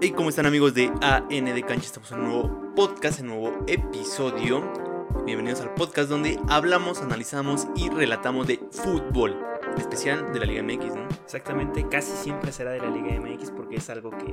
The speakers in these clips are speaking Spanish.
Hey, ¿cómo están amigos de AN de Cancha? Estamos en un nuevo podcast, en un nuevo episodio. Bienvenidos al podcast donde hablamos, analizamos y relatamos de fútbol, en especial de la Liga MX, ¿no? Exactamente, casi siempre será de la Liga MX porque es algo que,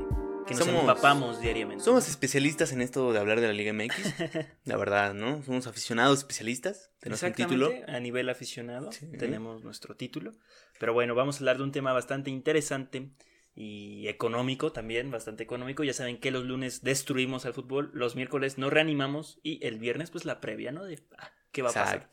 que nos Somos- empapamos diariamente. Somos especialistas en esto de hablar de la Liga MX, la verdad, ¿no? Somos aficionados especialistas, tenemos un título. a nivel aficionado Sí. tenemos nuestro título. Pero bueno, vamos a hablar de un tema bastante interesante y económico también, bastante económico. Ya saben que los lunes destruimos al fútbol, los miércoles nos reanimamos y el viernes pues la previa, ¿no? De ah, qué va a pasar.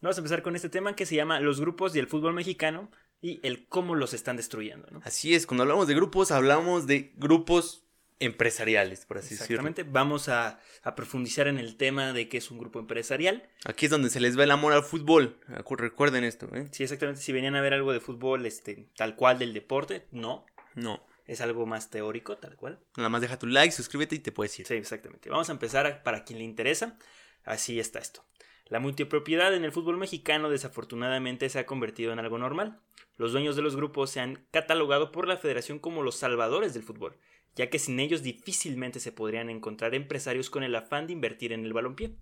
Vamos a empezar con este tema que se llama los grupos y el fútbol mexicano y el cómo los están destruyendo, ¿no? Así es, cuando hablamos de grupos, hablamos de grupos empresariales, por así decirlo. Exactamente, vamos a, a profundizar en el tema de qué es un grupo empresarial. Aquí es donde se les va el amor al fútbol. Recuerden esto, ¿eh? Sí, exactamente. Si venían a ver algo de fútbol, este, tal cual del deporte, no. No. Es algo más teórico, tal cual. Nada más deja tu like, suscríbete y te puedes ir. Sí, exactamente. Vamos a empezar a- para quien le interesa. Así está esto. La multipropiedad en el fútbol mexicano desafortunadamente se ha convertido en algo normal. Los dueños de los grupos se han catalogado por la federación como los salvadores del fútbol, ya que sin ellos difícilmente se podrían encontrar empresarios con el afán de invertir en el balompié.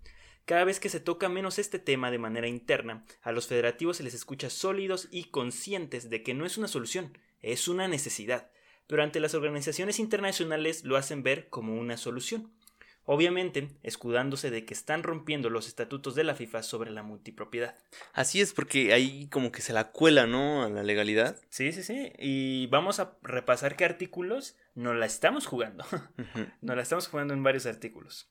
Cada vez que se toca menos este tema de manera interna, a los federativos se les escucha sólidos y conscientes de que no es una solución, es una necesidad, pero ante las organizaciones internacionales lo hacen ver como una solución. Obviamente, escudándose de que están rompiendo los estatutos de la FIFA sobre la multipropiedad. Así es, porque ahí como que se la cuela, ¿no? A la legalidad. Sí, sí, sí. Y vamos a repasar qué artículos no la estamos jugando. Ujú. Nos la estamos jugando en varios artículos.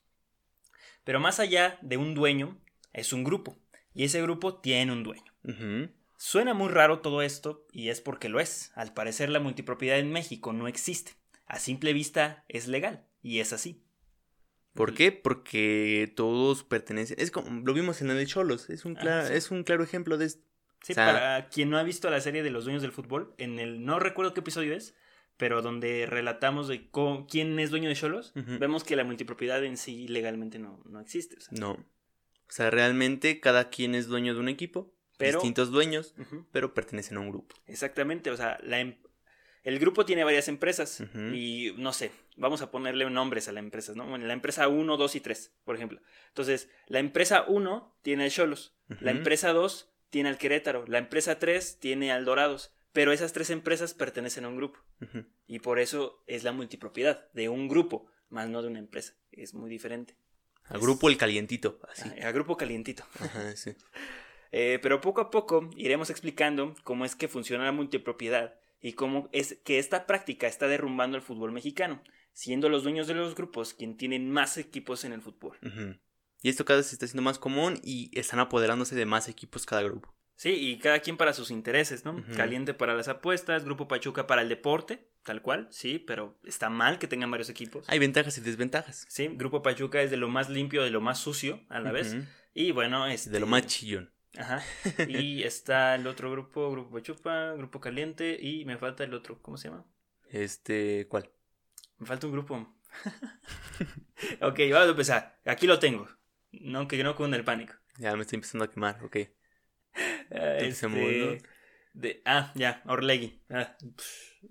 Pero más allá de un dueño, es un grupo. Y ese grupo tiene un dueño. Suena muy raro todo esto, y es porque lo es. Al parecer la multipropiedad en México no existe. A simple vista es legal, y es así. ¿Por qué? Porque todos pertenecen. Es como lo vimos en el de Cholos. Es un, Ah, cla- sí. es un claro ejemplo de esto. Sí, O sea- para quien no ha visto la serie de los dueños del fútbol, en el no recuerdo qué episodio es, pero donde relatamos de cómo- quién es dueño de Cholos, vemos que la multipropiedad en sí legalmente no, no existe. o sea. No. O sea, realmente cada quien es dueño de un equipo. Pero- Distintos dueños, pero pertenecen a un grupo. Exactamente, o sea, la em- el grupo tiene varias empresas y no sé, vamos a ponerle nombres a las empresas, ¿no? Bueno, la empresa 1, 2 y 3, por ejemplo. Entonces, la empresa 1 tiene al Cholos, la empresa 2 tiene al Querétaro, la empresa 3 tiene al Dorados, pero esas tres empresas pertenecen a un grupo y por eso es la multipropiedad de un grupo, más no de una empresa. Es muy diferente. Al grupo el calientito. Así. A, a grupo calientito. Ajá, sí. Eh, pero poco a poco iremos explicando cómo es que funciona la multipropiedad y cómo es que esta práctica está derrumbando el fútbol mexicano, siendo los dueños de los grupos quien tienen más equipos en el fútbol. Y esto cada vez se está haciendo más común y están apoderándose de más equipos cada grupo. Sí, y cada quien para sus intereses, ¿no? Caliente para las apuestas, Grupo Pachuca para el deporte, tal cual, sí, pero está mal que tengan varios equipos. Hay ventajas y desventajas. Sí, Grupo Pachuca es de lo más limpio, de lo más sucio a la vez. Y bueno, es De lo más chillón. Ajá. Y está el otro grupo, Grupo Pachuca, Grupo Caliente y me falta el otro, ¿cómo se llama? Este, ¿cuál? Me falta un grupo. ok, vamos a empezar. Aquí lo tengo. No, que no con el pánico. Ya me estoy empezando a quemar, ok. Ah, este, de- ah, ya, Orlegui. Ah,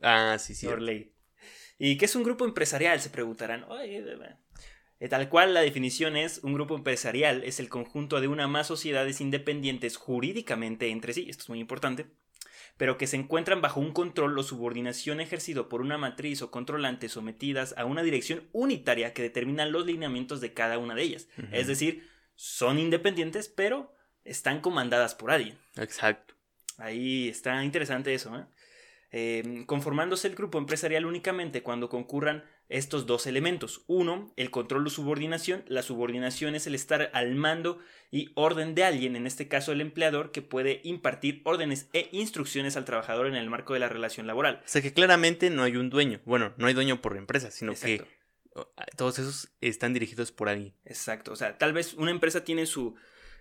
Ah, sí, sí. Orlegui. ¿Y qué es un grupo empresarial? Se preguntarán. Oye, tal cual la definición es, un grupo empresarial es el conjunto de una más sociedades independientes jurídicamente entre sí, esto es muy importante, pero que se encuentran bajo un control o subordinación ejercido por una matriz o controlante sometidas a una dirección unitaria que determina los lineamientos de cada una de ellas. Es decir, son independientes, pero están comandadas por alguien. Exacto. Ahí está interesante eso, ¿eh? Eh, conformándose el grupo empresarial únicamente cuando concurran estos dos elementos. Uno, el control o subordinación. La subordinación es el estar al mando y orden de alguien, en este caso el empleador, que puede impartir órdenes e instrucciones al trabajador en el marco de la relación laboral. O sea que claramente no hay un dueño. Bueno, no hay dueño por empresa, sino Exacto. que todos esos están dirigidos por alguien. Exacto. O sea, tal vez una empresa tiene su...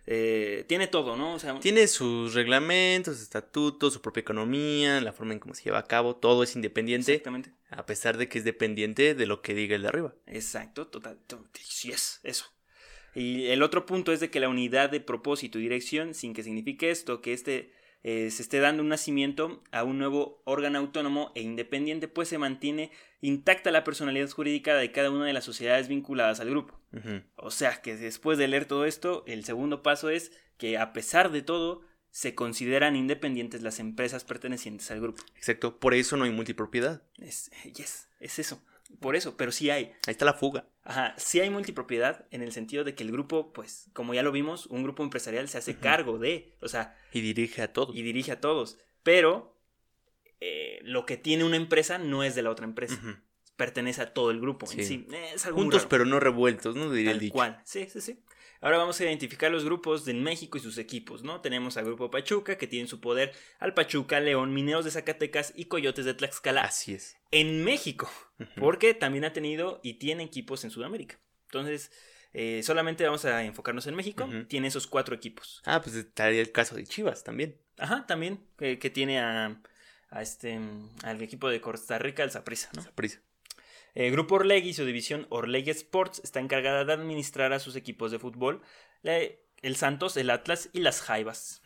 eh, tiene todo, ¿no? O sea, Tiene sus reglamentos, estatutos, su propia economía, la forma en cómo se lleva a cabo, todo es independiente, exactamente. a pesar de que es dependiente de lo que diga el de arriba. Exacto, total. to- Sí es, eso. Y el otro punto es de que la unidad de propósito y dirección, sin que signifique esto, que este eh, se esté dando un nacimiento a un nuevo órgano autónomo e independiente, pues se mantiene intacta la personalidad jurídica de cada una de las sociedades vinculadas al grupo. O sea que después de leer todo esto, el segundo paso es que a pesar de todo, se consideran independientes las empresas pertenecientes al grupo. Exacto, por eso no hay multipropiedad. Es, yes, es eso. Por eso, pero sí hay. Ahí está la fuga. Ajá, sí hay multipropiedad en el sentido de que el grupo, pues, como ya lo vimos, un grupo empresarial se hace cargo de, o sea, Y dirige a todo. y dirige a todos. Pero eh, lo que tiene una empresa no es de la otra empresa. Pertenece a todo el grupo. en Sí. sí. Eh, es algo Juntos pero no revueltos, ¿no? Diría el Tal dicho. cual. Sí, sí, sí. Ahora vamos a identificar los grupos de México y sus equipos, ¿no? Tenemos al Grupo Pachuca, que tiene en su poder al Pachuca, León, Mineros de Zacatecas y Coyotes de Tlaxcala Así es. en México, porque también ha tenido y tiene equipos en Sudamérica. Entonces, eh, solamente vamos a enfocarnos en México. Tiene esos cuatro equipos. Ah, pues estaría el caso de Chivas también. Ajá, también, que, que tiene a, a este, al equipo de Costa Rica, el Saprissa, ¿no? Saprissa. El Grupo Orlegui y su división Orlegui Sports está encargada de administrar a sus equipos de fútbol, el Santos, el Atlas y las Jaivas.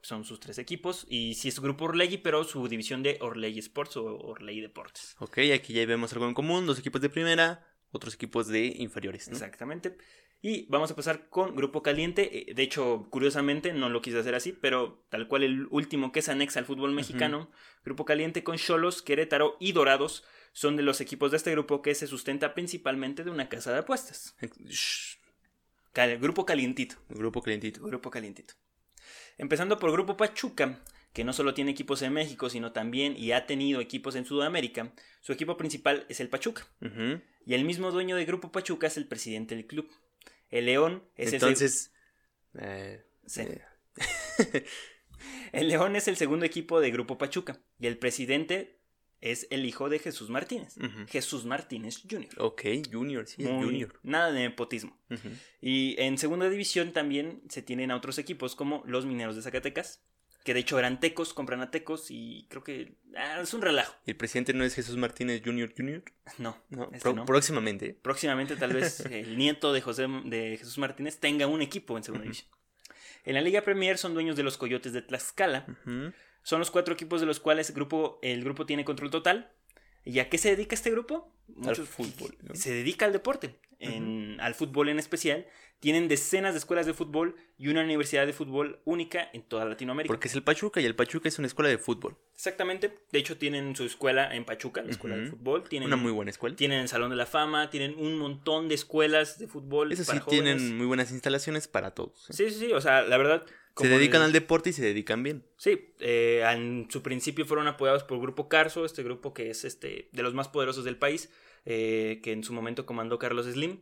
Son sus tres equipos. Y sí es Grupo Orlegui, pero su división de Orlegui Sports o Orlegui Deportes. Ok, aquí ya vemos algo en común. Dos equipos de primera, otros equipos de inferiores. ¿no? Exactamente. Y vamos a pasar con Grupo Caliente. Eh, De hecho, curiosamente, no lo quise hacer así, pero tal cual el último que se anexa al fútbol mexicano, Grupo Caliente con Cholos, Querétaro y Dorados son de los equipos de este grupo que se sustenta principalmente de una casa de apuestas. Shh, grupo Calientito. Grupo calientito. Grupo Calientito. Empezando por Grupo Pachuca, que no solo tiene equipos en México, sino también y ha tenido equipos en Sudamérica. Su equipo principal es el Pachuca. Y el mismo dueño de Grupo Pachuca es el presidente del club. El León es el seg- Entonces, eh, Sí. eh, El León es el segundo equipo de Grupo Pachuca. Y el presidente es el hijo de Jesús Martínez. Jesús Martínez Jr. ok, Junior, sí, Muy- Junior. Nada de nepotismo. Y en segunda división también se tienen a otros equipos como los Mineros de Zacatecas, que de hecho eran tecos, compran a tecos y creo que ah, es un relajo. ¿El presidente no es Jesús Martínez Junior Junior? No, No, este próximamente. próximamente tal vez el nieto de José de Jesús Martínez tenga un equipo en segunda división. En la Liga Premier son dueños de los Coyotes de Tlaxcala. Son los cuatro equipos de los cuales grupo, el grupo tiene control total. ¿Y a qué se dedica este grupo? fútbol, ¿no? Se dedica al deporte, en- al fútbol en especial. Tienen decenas de escuelas de fútbol y una universidad de fútbol única en toda Latinoamérica. Porque es el Pachuca y el Pachuca es una escuela de fútbol. Exactamente. De hecho, tienen su escuela en Pachuca, la escuela de fútbol. Tienen, Una muy buena escuela. tienen el Salón de la Fama, tienen un montón de escuelas de fútbol. Eso sí, jóvenes. tienen muy buenas instalaciones para todos. ¿eh? Sí, sí, sí. O sea, la verdad. Se dedican el- al deporte y se dedican bien. Sí, eh, en su principio fueron apoyados por Grupo Carso, este grupo que es este de los más poderosos del país, eh, que en su momento comandó Carlos Slim,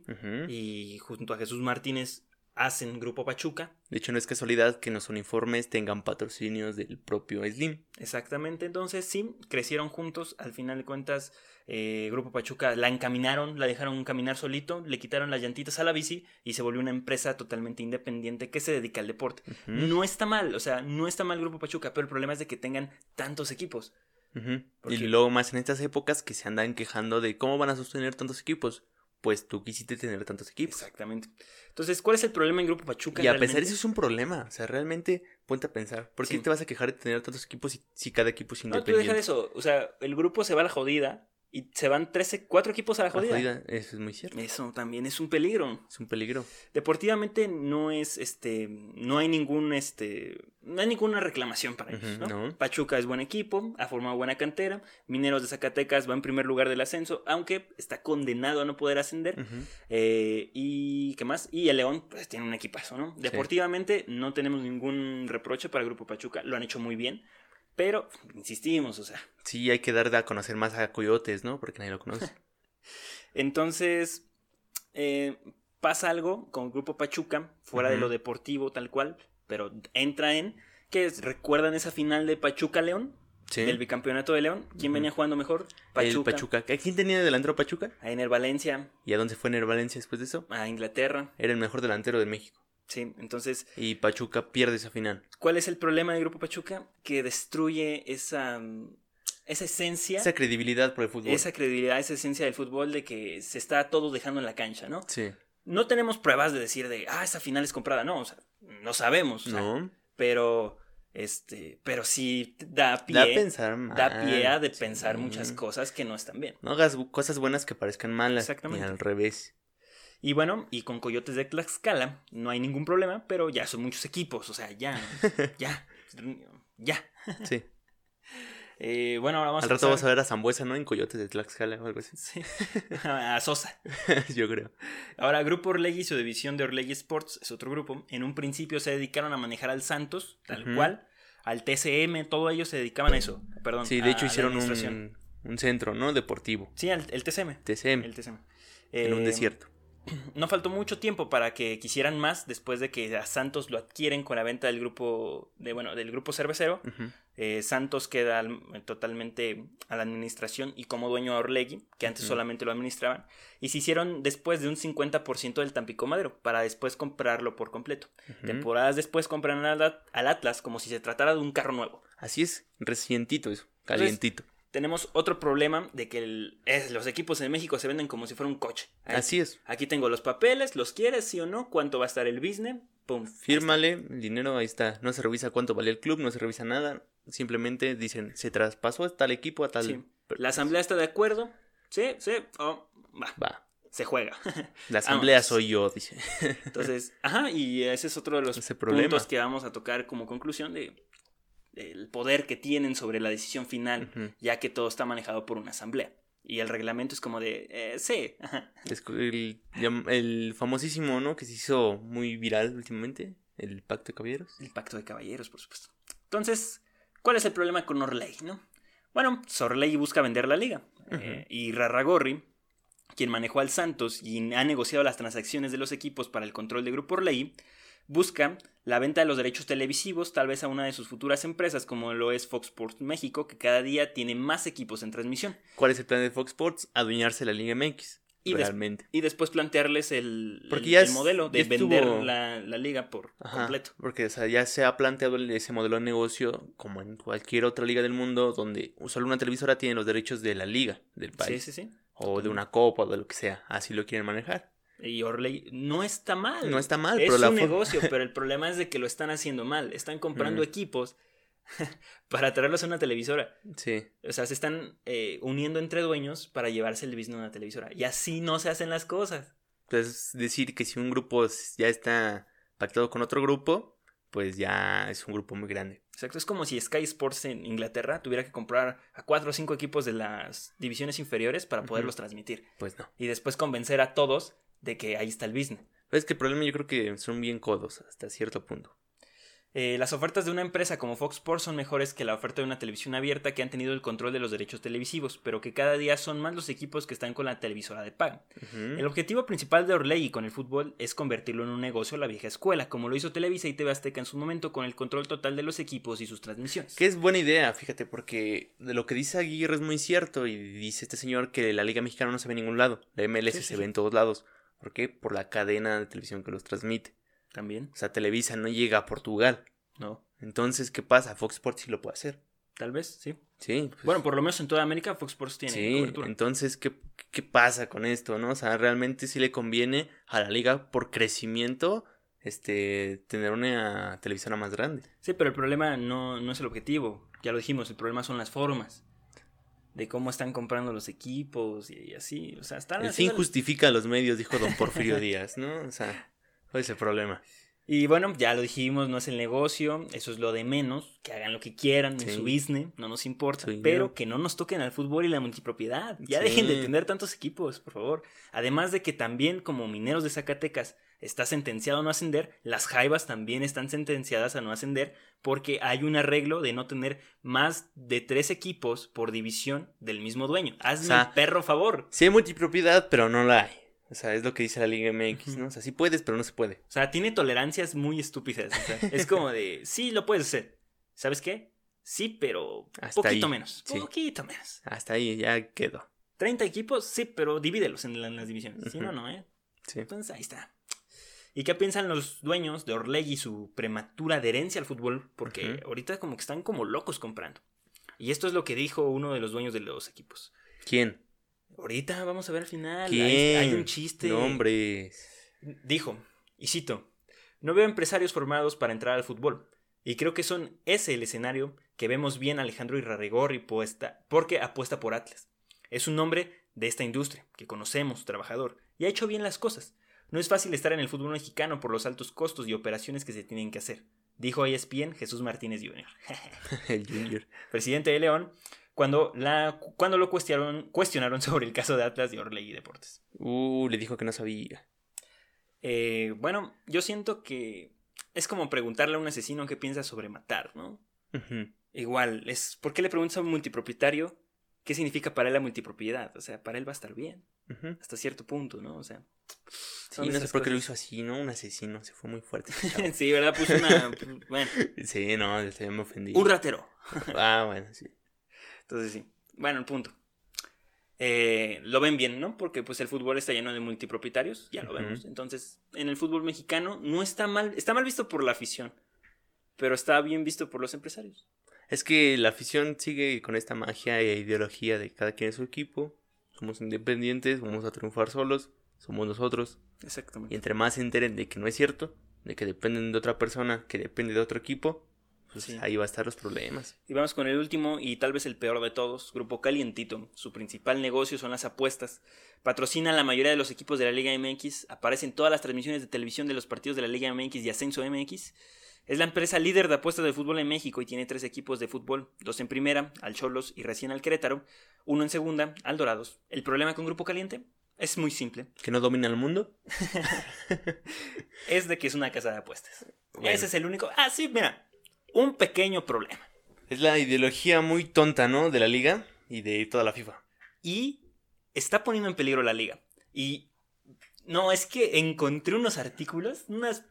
y junto a Jesús Martínez hacen Grupo Pachuca. De hecho, no es casualidad que en los uniformes tengan patrocinios del propio Slim. Exactamente, entonces sí, crecieron juntos, al final de cuentas, eh, Grupo Pachuca la encaminaron, la dejaron caminar solito, le quitaron las llantitas a la bici y se volvió una empresa totalmente independiente que se dedica al deporte. No está mal, o sea, no está mal Grupo Pachuca, pero el problema es de que tengan tantos equipos. Y luego más en estas épocas que se andan quejando de cómo van a sostener tantos equipos. Pues tú quisiste tener tantos equipos. Exactamente. Entonces, ¿cuál es el problema en Grupo Pachuca? Y a pesar de realmente? eso es un problema. O sea, realmente ponte a pensar. ¿Por qué Sí. te vas a quejar de tener tantos equipos si, si cada equipo es No, tú independiente? deja de eso. O sea, el grupo se va a la jodida y se van 13, 4 equipos a la La jodida. Eso es muy cierto. Eso también es un peligro. Es un peligro. Deportivamente no es, este, no hay ningún, este, no hay ninguna reclamación para ellos, Ujú, ¿no? no. Pachuca es buen equipo, ha formado buena cantera, Mineros de Zacatecas va en primer lugar del ascenso, aunque está condenado a no poder ascender. Eh, y qué más, y el León pues tiene un equipazo, ¿no? Deportivamente no tenemos ningún reproche para el Grupo Pachuca, lo han hecho muy bien, pero insistimos, o sea, Sí, hay que dar a conocer más a Coyotes, ¿no? Porque nadie lo conoce. Entonces, eh, pasa algo con el Grupo Pachuca, fuera de lo deportivo tal cual, pero entra en, que es- recuerdan esa final de Pachuca-León, Sí. del bicampeonato de León, ¿quién venía jugando mejor? El Pachuca. ¿A quién tenía de delantero Pachuca? A Ener Valencia, ¿Y a dónde fue Ner Valencia después de eso? a Inglaterra, Era el mejor delantero de México. Sí, entonces, Y Pachuca pierde esa final. ¿cuál es el problema del Grupo Pachuca? Que destruye esa, mm, esa esencia, Esa credibilidad por el fútbol. esa credibilidad, esa esencia del fútbol de que se está todo dejando en la cancha, ¿no? Sí. No tenemos pruebas de decir de, ah, esa final es comprada, no, o sea, no sabemos, o sea, No. pero Este, pero sí da pie. Da a pensar mal. da pie a de sí. pensar muchas cosas que no están bien. No hagas cosas buenas que parezcan malas. Exactamente. Y al revés. Y bueno, y con Coyotes de Tlaxcala no hay ningún problema, pero ya son muchos equipos, o sea, ya, ya, ya. Sí. Eh, bueno, ahora vamos Al a rato pasar- vas a ver a Zambuesa, ¿no? En Coyotes de Tlaxcala o algo así. Sí. a Sosa. Yo creo. Ahora, Grupo Orlegui y su división de Orlegui Sports es otro grupo. En un principio se dedicaron a manejar al Santos, tal cual, al TCM, todo ellos se dedicaban a eso. Perdón. Sí, de hecho hicieron un, un centro, ¿no? Deportivo. Sí, al- el TCM. TCM. El TCM. en un Eh, desierto. No faltó mucho tiempo para que quisieran más después de que a Santos lo adquieren con la venta del grupo de bueno del grupo cervecero. Eh, Santos queda al- totalmente a la administración y como dueño a Orlegui, que antes solamente lo administraban, y se hicieron después de un 50% del Tampico Madero, para después comprarlo por completo. Temporadas después al, At- al Atlas como si se tratara de un carro nuevo. Así es, recientito eso, calientito. Tenemos otro problema de que el- es- los equipos en México se venden como si fuera un coche. Ahí- Así es. Aquí tengo los papeles, ¿los quieres, sí o no? ¿Cuánto va a estar el business? Pum. Fírmale, el dinero ahí está. No se revisa cuánto vale el club, no se revisa nada. Simplemente dicen, se traspasó a tal equipo, a tal... Sí. La asamblea está de acuerdo. Sí, sí. oh, va, Va, se juega. la asamblea soy yo, dice. Entonces, ajá, y ese es otro de los Ese problema. puntos que vamos a tocar como conclusión de el poder que tienen sobre la decisión final, ya que todo está manejado por una asamblea. Y el reglamento es como de, eh, sí, El, famosísimo, ¿no? Que se hizo muy viral últimamente, el Pacto de Caballeros. el pacto de caballeros, por supuesto. Entonces, ¿cuál es el problema con Orley, no? Bueno, Orley busca vender la liga. eh, y Rarragorri, quien manejó al Santos y ha negociado las transacciones de los equipos para el control de Grupo Orley, busca la venta de los derechos televisivos, tal vez a una de sus futuras empresas, como lo es Fox Sports México, que cada día tiene más equipos en transmisión. ¿Cuál es el plan de Fox Sports? Adueñarse la Liga MX. Y des- realmente. Y después plantearles el, Porque el- ya el es- modelo de ya estuvo- vender la, la liga por Ajá, completo. Porque o sea, ya se ha planteado ese modelo de negocio como en cualquier otra liga del mundo donde solo una televisora tiene los derechos de la liga del Sí, país. sí, sí. O de una copa o de lo que sea. Así lo quieren manejar. Y Orley no está mal. No está mal, es pero un negocio, pero el problema es de que lo están haciendo mal. Están comprando equipos para traerlos a una televisora. Sí. O sea, se están eh, uniendo entre dueños para llevarse el business a una televisora. Y así no se hacen las cosas. Entonces, decir que si un grupo ya está pactado con otro grupo, pues ya es un grupo muy grande. Exacto. Es como si Sky Sports en Inglaterra tuviera que comprar a cuatro o cinco equipos de las divisiones inferiores para poderlos transmitir. Pues no. Y después convencer a todos de que ahí está el business. Pero es que el problema yo creo que son bien codos hasta cierto punto. Eh, las ofertas de una empresa como Fox Sports son mejores que la oferta de una televisión abierta que han tenido el control de los derechos televisivos, pero que cada día son más los equipos que están con la televisora de. Ujú. El objetivo principal de Orley con el fútbol es convertirlo en un negocio a la vieja escuela, como lo hizo Televisa y TV Azteca en su momento con el control total de los equipos y sus transmisiones. Que es buena idea, fíjate, porque de lo que dice Aguirre es muy cierto y dice este señor que la Liga Mexicana no se ve en ningún lado, la MLS Sí, sí, se sí. ve en todos lados. ¿Por qué? Por la cadena de televisión que los transmite. También, O sea, Televisa no llega a Portugal. no, Entonces, ¿qué pasa? Fox Sports sí lo puede hacer. tal vez, sí. Sí. pues, Bueno, por lo menos en toda América Fox Sports tiene sí, cobertura. entonces, ¿qué, ¿qué pasa con esto, no? O sea, realmente sí le conviene a la liga por crecimiento este tener una televisora más grande. Sí, pero el problema no, no es el objetivo, ya lo dijimos, el problema son las formas. De cómo están comprando los equipos y, y así. O sea, están El fin justifica los medios, dijo don Porfirio Díaz, ¿no? O sea, ¿cuál es el problema? Y bueno, ya lo dijimos, no es el negocio, eso es lo de menos, que hagan lo que quieran en su business, no nos importa, pero que no nos toquen al fútbol y la multipropiedad. Ya Sí. dejen de tener tantos equipos, por favor. Además de que también como Mineros de Zacatecas está sentenciado a no ascender, las Jaivas también están sentenciadas a no ascender porque hay un arreglo de no tener más de tres equipos por división del mismo dueño. Hazme O sea, el perro favor. Sí hay multipropiedad, pero no la hay. O sea, es lo que dice la Liga MX. ¿no? O sea, sí puedes, pero no se puede. O sea, tiene tolerancias muy estúpidas. o sea, es como de, sí, lo puedes hacer. ¿Sabes qué? Sí, pero Hasta poquito ahí, menos. sí. Poquito menos. Hasta ahí ya quedó. 30 equipos, sí, pero divídelos en, la- en las divisiones. Si Ujú. no, no, ¿eh? Sí. Entonces ahí está. ¿Y qué piensan los dueños de Orleg y su prematura adherencia al fútbol? Porque ahorita como que están como locos comprando. Y esto es lo que dijo uno de los dueños de los equipos. ¿Quién? Ahorita vamos a ver al final. ¿Quién? Hay, hay un chiste. No, hombre. Dijo, y cito, no veo empresarios formados para entrar al fútbol. Y creo que son ese el escenario que vemos bien Alejandro Irarregorri puesta, porque apuesta por Atlas. Es un hombre de esta industria, que conocemos, trabajador, y ha hecho bien las cosas. No es fácil estar en el fútbol mexicano por los altos costos y operaciones que se tienen que hacer, dijo ESPN Jesús Martínez Jr. el Junior. Presidente de León, cuando, la, cuando lo cuestionaron, cuestionaron sobre el caso de Atlas de Orley y Deportes. Uh, le dijo que no sabía. Eh, bueno, yo siento que es como preguntarle a un asesino qué piensa sobre matar, ¿no? Igual, es ¿por qué le preguntas a un multipropietario qué significa para él la multipropiedad? O sea, para él va a estar bien. Hasta cierto punto, ¿no? O sea. Sí, no sé por qué lo hizo así, ¿no? Un asesino, se fue muy fuerte. sí, ¿verdad? Puso una. Bueno. Sí, no, me ofendí. Un ratero. ah, bueno, sí. Entonces sí. Bueno, el punto. Eh, lo ven bien, ¿no? Porque pues el fútbol está lleno de multipropietarios, ya lo vemos. Entonces, en el fútbol mexicano no está mal, está mal visto por la afición, pero está bien visto por los empresarios. Es que la afición sigue con esta magia e ideología de cada quien en su equipo. Somos independientes, vamos a triunfar solos, somos nosotros. Exactamente. Y entre más se enteren de que no es cierto, de que dependen de otra persona, que depende de otro equipo, pues ahí va a estar los problemas. Y vamos con el último y tal vez el peor de todos, Grupo Calientito. Su principal negocio son las apuestas. Patrocina la mayoría de los equipos de la Liga MX, aparece en todas las transmisiones de televisión de los partidos de la Liga MX y Ascenso MX. Es la empresa líder de apuestas de fútbol en México y tiene tres equipos de fútbol, dos en primera, al Cholos y recién al Querétaro, uno en segunda, al Dorados. ¿El problema con Grupo Caliente? Es muy simple. ¿Que no domina el mundo? es de que es una casa de apuestas. Ese es el único. Ah, sí, mira un pequeño problema. Es la ideología muy tonta, ¿no? De la liga y de toda la FIFA. Y está poniendo en peligro la liga. Y no, es que encontré unos artículos, unas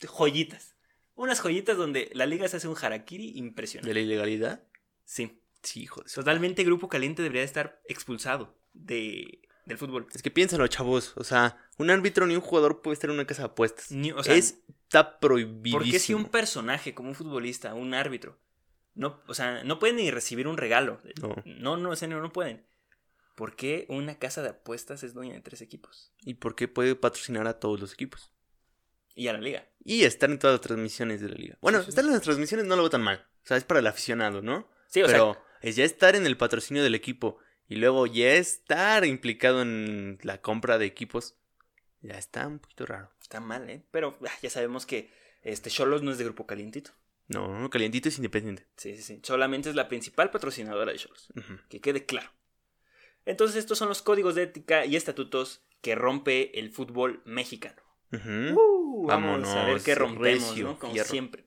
joyitas. Unas joyitas donde la liga se hace un harakiri impresionante. ¿De la ilegalidad? Sí. Sí, joder. Totalmente Grupo Caliente debería estar expulsado de, del fútbol. Es que piénsalo, chavos. O sea, un árbitro ni un jugador puede estar en una casa de apuestas. o sea, está prohibido. ¿Por qué si un personaje como un futbolista, un árbitro, no, o sea, no pueden ni recibir un regalo? No, no, no, no, no pueden. ¿Por qué una casa de apuestas es dueña de tres equipos? ¿Y por qué puede patrocinar a todos los equipos? Y a la liga. Y estar en todas las transmisiones de la liga. Bueno, estar en las transmisiones no lo veo tan mal. O sea, es para el aficionado, ¿no? Sí, o Pero es ya estar en el patrocinio del equipo y luego ya estar implicado en la compra de equipos, ya está un poquito raro. Está mal, ¿eh? Pero ah, ya sabemos que este Cholos no es de Grupo Calientito. No, no, Calientito es independiente. Sí, sí, sí. Solamente es la principal patrocinadora de Cholos. Que quede claro. Entonces estos son los códigos de ética y estatutos que rompe el fútbol mexicano. Uh, vamos a ver qué rompemos, ¿no? Como siempre.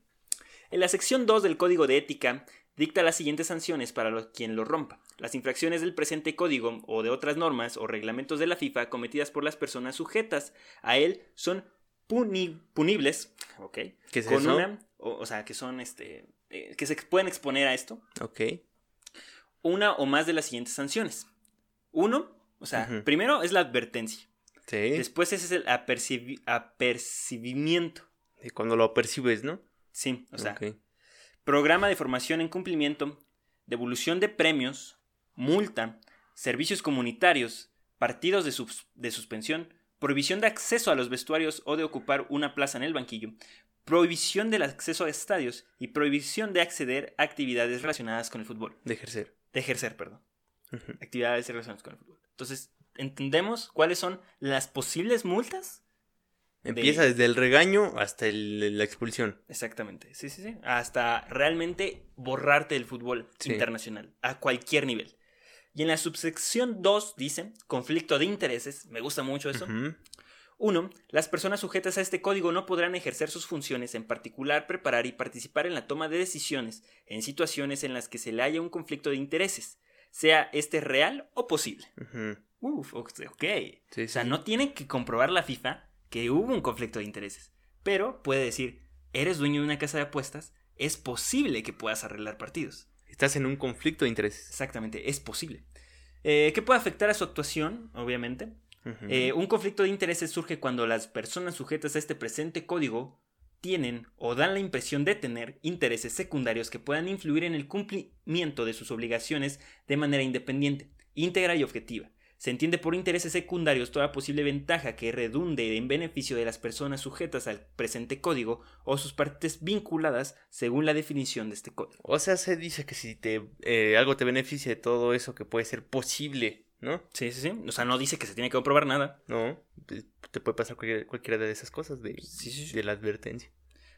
En la sección 2 del código de ética dicta las siguientes sanciones para quien lo rompa. Las infracciones del presente código o de otras normas o reglamentos de la FIFA cometidas por las personas sujetas a él son punibles, ¿ok? ¿Qué es con eso? Una, o, sea, que son, este, eh, que se pueden exponer a esto. Ok. Una o más de las siguientes sanciones. Uno, o sea, primero es la advertencia. Sí. Después ese es el apercibimiento. Y cuando lo percibes, ¿no? Sí, o sea, programa de formación en cumplimiento, devolución de premios, multa, servicios comunitarios, partidos de, de, suspensión, prohibición de acceso a los vestuarios o de ocupar una plaza en el banquillo, prohibición del acceso a estadios y prohibición de acceder a actividades relacionadas con el fútbol. De ejercer. De ejercer, perdón. Actividades relacionadas con el fútbol. Entonces, ¿entendemos cuáles son las posibles multas? Empieza desde el regaño hasta la expulsión. Exactamente, sí, sí, sí. Hasta realmente borrarte del fútbol internacional, a cualquier nivel. Y en la subsección 2 dice, conflicto de intereses, me gusta mucho eso. 1. Las personas sujetas a este código no podrán ejercer sus funciones, en particular preparar y participar en la toma de decisiones en situaciones en las que se le haya un conflicto de intereses, sea este real o posible. Uf, ok. o sea, no tienen que comprobar la FIFA que hubo un conflicto de intereses. Pero puede decir, eres dueño de una casa de apuestas, es posible que puedas arreglar partidos. Estás en un conflicto de intereses. Exactamente, es posible. Eh, ¿Qué puede afectar a su actuación? Obviamente. Eh, un conflicto de intereses surge cuando las personas sujetas a este presente código tienen o dan la impresión de tener intereses secundarios que puedan influir en el cumplimiento de sus obligaciones de manera independiente, íntegra y objetiva, Se entiende por intereses secundarios toda posible ventaja que redunde en beneficio de las personas sujetas al presente código o sus partes vinculadas según la definición de este código. O sea, se dice que si te eh, algo te beneficia de todo eso que puede ser posible, ¿no? Sí, sí, sí. O sea, no dice que se tiene que comprobar nada. No, te te puede pasar cualquier- cualquiera de esas cosas de, Sí, sí, sí. de la advertencia.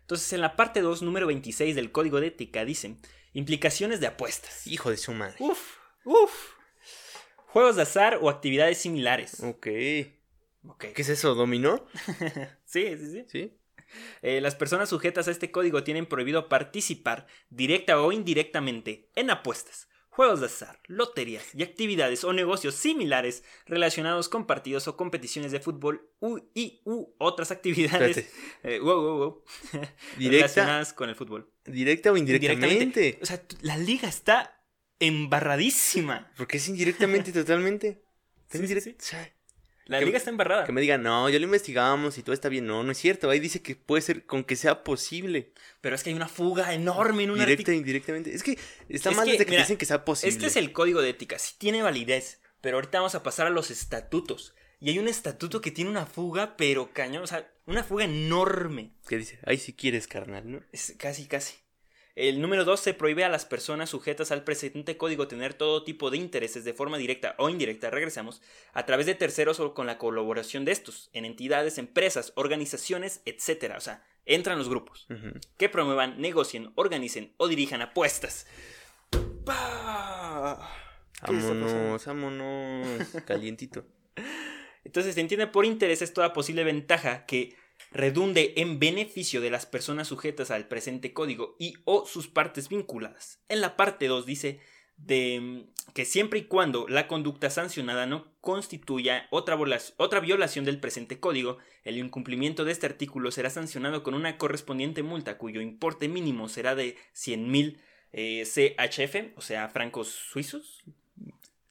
Entonces, en la parte 2, número 26 del código de ética, dice implicaciones de apuestas. Hijo de su madre. Uf, uf. Juegos de azar o actividades similares. Ok. Ok. ¿Qué es eso? ¿Dominó? Sí, sí, sí. Sí. Eh, las personas sujetas a este código tienen prohibido participar, directa o indirectamente, en apuestas, juegos de azar, loterías y actividades o negocios similares relacionados con partidos o competiciones de fútbol u, y u otras actividades eh, wow, wow, wow, ¿Directa, relacionadas con el fútbol. ¿Directa o indirectamente? O sea, la liga está embarradísima. Porque es indirectamente totalmente. Sí, Está sí, sí. La Que- liga está embarrada. Que me digan, no, ya lo investigamos y todo está bien. No, no es cierto. Ahí dice que puede ser con que sea posible. Pero es que hay una fuga enorme en un Directa e indirectamente. Es que está Es mal que, desde que mira, dicen que sea posible. Este es el código de ética, sí tiene validez, pero ahorita vamos a pasar a los estatutos. Y hay un estatuto que tiene una fuga, pero cañón, o sea, una fuga enorme. Que dice, ay, si quieres, carnal, ¿no? Es casi, casi. El número 2 se prohíbe a las personas sujetas al presente código tener todo tipo de intereses de forma directa o indirecta, regresamos, a través de terceros o con la colaboración de estos, en entidades, empresas, organizaciones, etc. O sea, entran los grupos que promuevan, negocien, organicen o dirijan apuestas. Vámonos, vámonos. Calientito. Entonces se entiende por intereses toda posible ventaja que redunde en beneficio de las personas sujetas al presente código y o sus partes vinculadas. En la parte 2 dice mm, que siempre y cuando la conducta sancionada no constituya otra violación del presente código, el incumplimiento de este artículo será sancionado con una correspondiente multa cuyo importe mínimo será de 100.000 eh, CHF, o sea, francos suizos,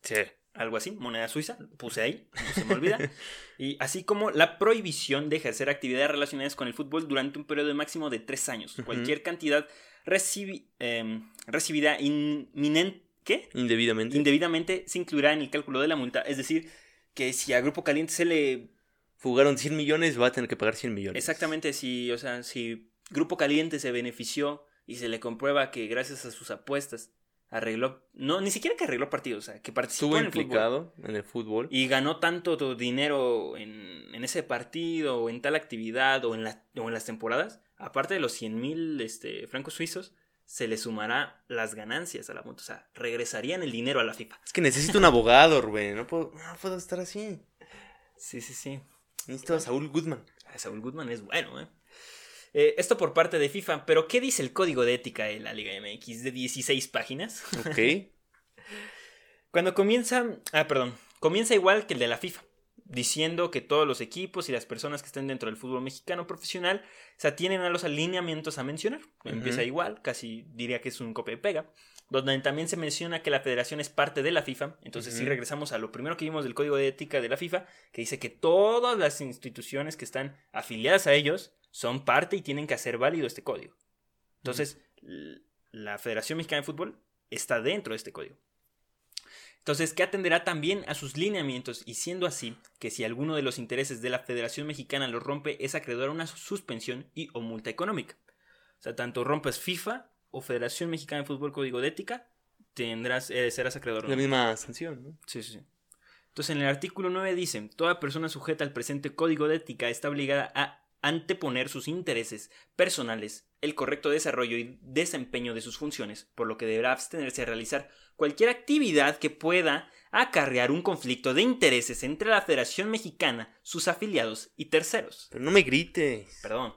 Sí. Algo así, moneda suiza, puse ahí, no se me olvida. y así como la prohibición de ejercer actividades relacionadas con el fútbol durante un periodo máximo de tres años. Cualquier cantidad recibi- em, recibida inminente, ¿qué? Indebidamente. indebidamente se incluirá en el cálculo de la multa. Es decir, que si a Grupo Caliente se le... Fugaron 100 millones, va a tener que pagar 100 millones. Exactamente, si, o sea, si Grupo Caliente se benefició y se le comprueba que gracias a sus apuestas arregló, no, ni siquiera que arregló partidos, o sea, que participó en el fútbol. implicado en el fútbol. y ganó tanto tu dinero en, en ese partido o en tal actividad o en, la- o en las temporadas, aparte de los 100 mil este, francos suizos, se le sumará las ganancias a la multa. O sea, regresarían el dinero a la FIFA. Es que necesito un abogado, Rubén. No puedo, no puedo estar así. Sí, sí, sí. Necesito a Saúl Goodman. Ah, Saúl Goodman es bueno, ¿eh? Eh, Esto por parte de FIFA, pero ¿qué dice el código de ética de la Liga MX de 16 páginas? Ok. Cuando comienza, ah, perdón, comienza igual que el de la FIFA, diciendo que todos los equipos y las personas que estén dentro del fútbol mexicano profesional se atienen a los alineamientos a mencionar. Empieza igual, casi diría que es un copia y pega, donde también se menciona que la federación es parte de la FIFA. Entonces, si regresamos a lo primero que vimos del código de ética de la FIFA, que dice que todas las instituciones que están afiliadas a ellos son parte y tienen que hacer válido este código. Entonces, la Federación Mexicana de Fútbol está dentro de este código. Entonces, que atenderá también a sus lineamientos y siendo así, que si alguno de los intereses de la Federación Mexicana los rompe, es acreedor a una suspensión y o multa económica. O sea, tanto rompes FIFA o Federación Mexicana de Fútbol Código de Ética, tendrás, eh, serás acreedor. La misma sanción, ¿no? Sí, sí, sí. Entonces, en el artículo 9 dice, toda persona sujeta al presente código de ética está obligada a anteponer sus intereses personales, el correcto desarrollo y desempeño de sus funciones, por lo que deberá abstenerse a realizar cualquier actividad que pueda acarrear un conflicto de intereses entre la Federación Mexicana, sus afiliados y terceros. Pero no me grites. Perdón.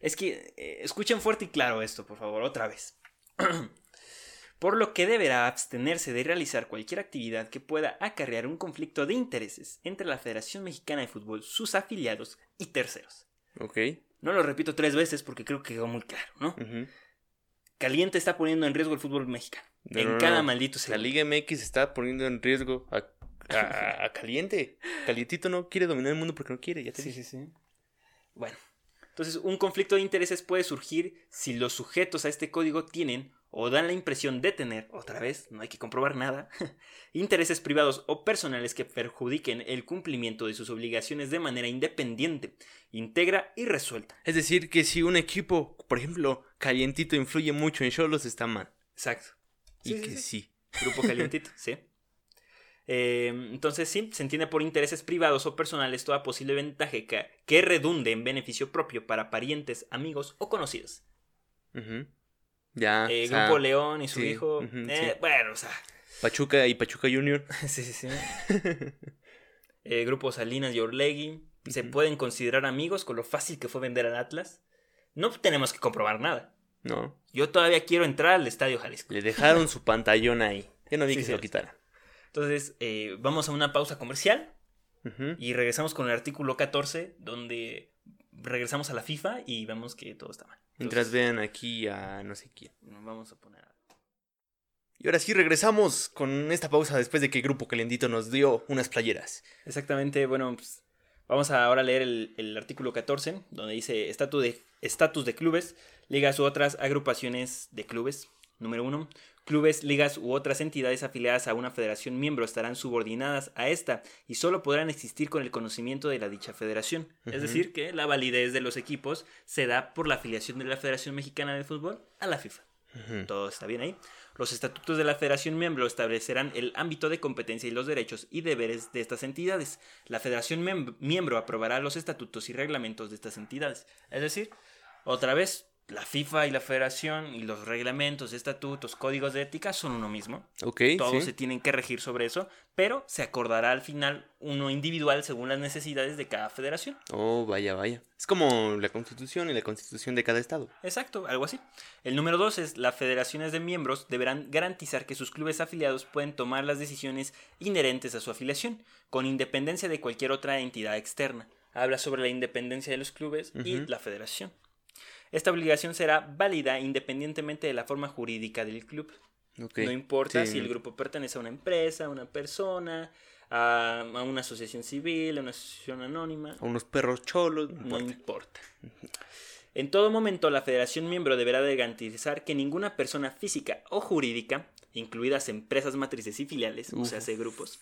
Es que eh, escuchen fuerte y claro esto, por favor, otra vez. por lo que deberá abstenerse de realizar cualquier actividad que pueda acarrear un conflicto de intereses entre la Federación Mexicana de Fútbol, sus afiliados y terceros. Ok. No lo repito tres veces porque creo que quedó muy claro, ¿no? Caliente está poniendo en riesgo el fútbol mexicano. No, en no, cada no. maldito La segundo. Liga MX está poniendo en riesgo a, a- a Caliente. Calientito no quiere dominar el mundo porque no quiere, ya te Sí, dije. sí, sí. Bueno. Entonces, un conflicto de intereses puede surgir si los sujetos a este código tienen o dan la impresión de tener, otra vez, no hay que comprobar nada, intereses privados o personales que perjudiquen el cumplimiento de sus obligaciones de manera independiente, íntegra y resuelta. Es decir, que si un equipo, por ejemplo, calientito influye mucho en Cholos, está mal. Exacto. y que sí. Grupo calientito, sí. Eh, entonces, sí, se entiende por intereses privados o personales toda posible ventaja que, que redunde en beneficio propio para parientes, amigos o conocidos. Ya. Eh, o sea, Grupo León y su sí, hijo. eh, sí. Bueno, o sea. Pachuca y Pachuca Junior. sí, sí, sí. Eh, Grupo Salinas y Orlegui. Se pueden considerar amigos con lo fácil que fue vender al Atlas. No tenemos que comprobar nada. No. Yo todavía quiero entrar al Estadio Jalisco. Le dejaron su pantallón ahí. Yo no vi Sí, que se lo cierto. Entonces, eh, vamos a una pausa comercial. Y regresamos con el artículo 14, donde regresamos a la FIFA y vemos que todo está mal. Mientras vean aquí a no sé quién. vamos a poner. a- Y ahora sí regresamos con esta pausa después de que Grupo Calentito nos dio unas playeras. Exactamente, bueno, pues, vamos a ahora leer el, el artículo 14, donde dice estatus de, estatus de clubes, ligas u otras agrupaciones de clubes. Número uno, clubes, ligas u otras entidades afiliadas a una federación miembro estarán subordinadas a esta y solo podrán existir con el conocimiento de la dicha federación. Es decir, que la validez de los equipos se da por la afiliación de la Federación Mexicana de Fútbol a la FIFA. Todo está bien ahí. Los estatutos de la Federación Miembro establecerán el ámbito de competencia y los derechos y deberes de estas entidades. La Federación Miembro aprobará los estatutos y reglamentos de estas entidades. Es decir, otra vez, la FIFA y la Federación y los reglamentos, estatutos, códigos de ética son uno mismo. Ok, Todos sí. se tienen que regir sobre eso, pero se acordará al final uno individual según las necesidades de cada federación. Oh, vaya, vaya. Es como la constitución y la constitución de cada estado. Exacto, algo así. El número dos es las federaciones de miembros deberán garantizar que sus clubes afiliados pueden tomar las decisiones inherentes a su afiliación, con independencia de cualquier otra entidad externa. Habla sobre la independencia de los clubes y la federación. Esta obligación será válida independientemente de la forma jurídica del club. No importa Sí. si el grupo pertenece a una empresa, a una persona, a, a una asociación civil, a una asociación anónima. A unos perros cholos. No No importa. En todo momento, la federación miembro deberá de garantizar que ninguna persona física o jurídica, incluidas empresas matrices y filiales, o Uf. sea, hace grupos,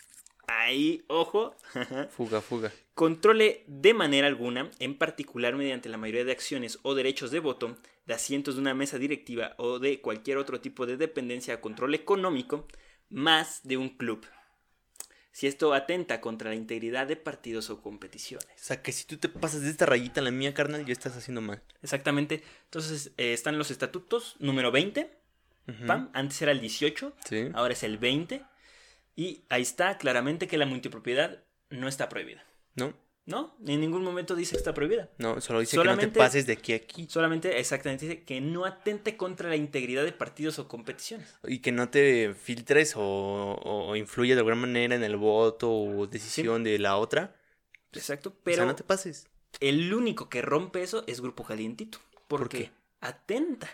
ahí, ojo, Fuga, fuga. controle de manera alguna, en particular mediante la mayoría de acciones o derechos de voto, de asientos de una mesa directiva o de cualquier otro tipo de dependencia o control económico, más de un club. Si esto atenta contra la integridad de partidos o competiciones. O sea, que si tú te pasas de esta rayita en la mía, carnal, ya estás haciendo mal. Exactamente. Entonces eh, están los estatutos, número 20, Ujú. pam, antes era el 18, Sí. ahora es el 20, y ahí está claramente que la multipropiedad no está prohibida. No, ¿No? En ningún momento dice que está prohibida. no, solo dice que no te pases de aquí a aquí. Solamente exactamente dice que no atente contra la integridad de partidos o competiciones. Y que no te filtres o, o, o influya de alguna manera en el voto o decisión de la otra. Exacto, o pero sea, no te pases. el único que rompe eso es Grupo Calientito. ¿Por Porque qué? atenta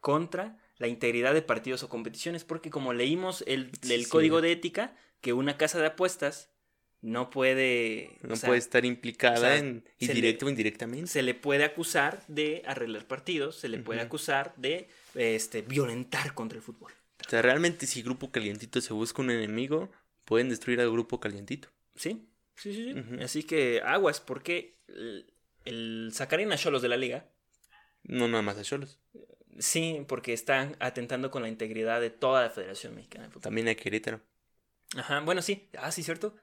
contra la integridad de partidos o competiciones. Porque como leímos el, Sí, el sí. código de ética, que una casa de apuestas no puede... No sea, puede estar implicada o sea, en indirecto o indirectamente. Se le puede acusar de arreglar partidos, se le puede acusar de este, violentar contra el fútbol. O sea, realmente si Grupo Calientito se busca un enemigo, pueden destruir al Grupo Calientito. ¿Sí? Sí, sí, sí. Así que aguas, porque el, el sacarían a Cholos de la liga. No nada más a Cholos. Sí, porque están atentando con la integridad de toda la Federación Mexicana de Fútbol. También a Querétaro. Ajá, bueno, sí. Ah, sí, cierto.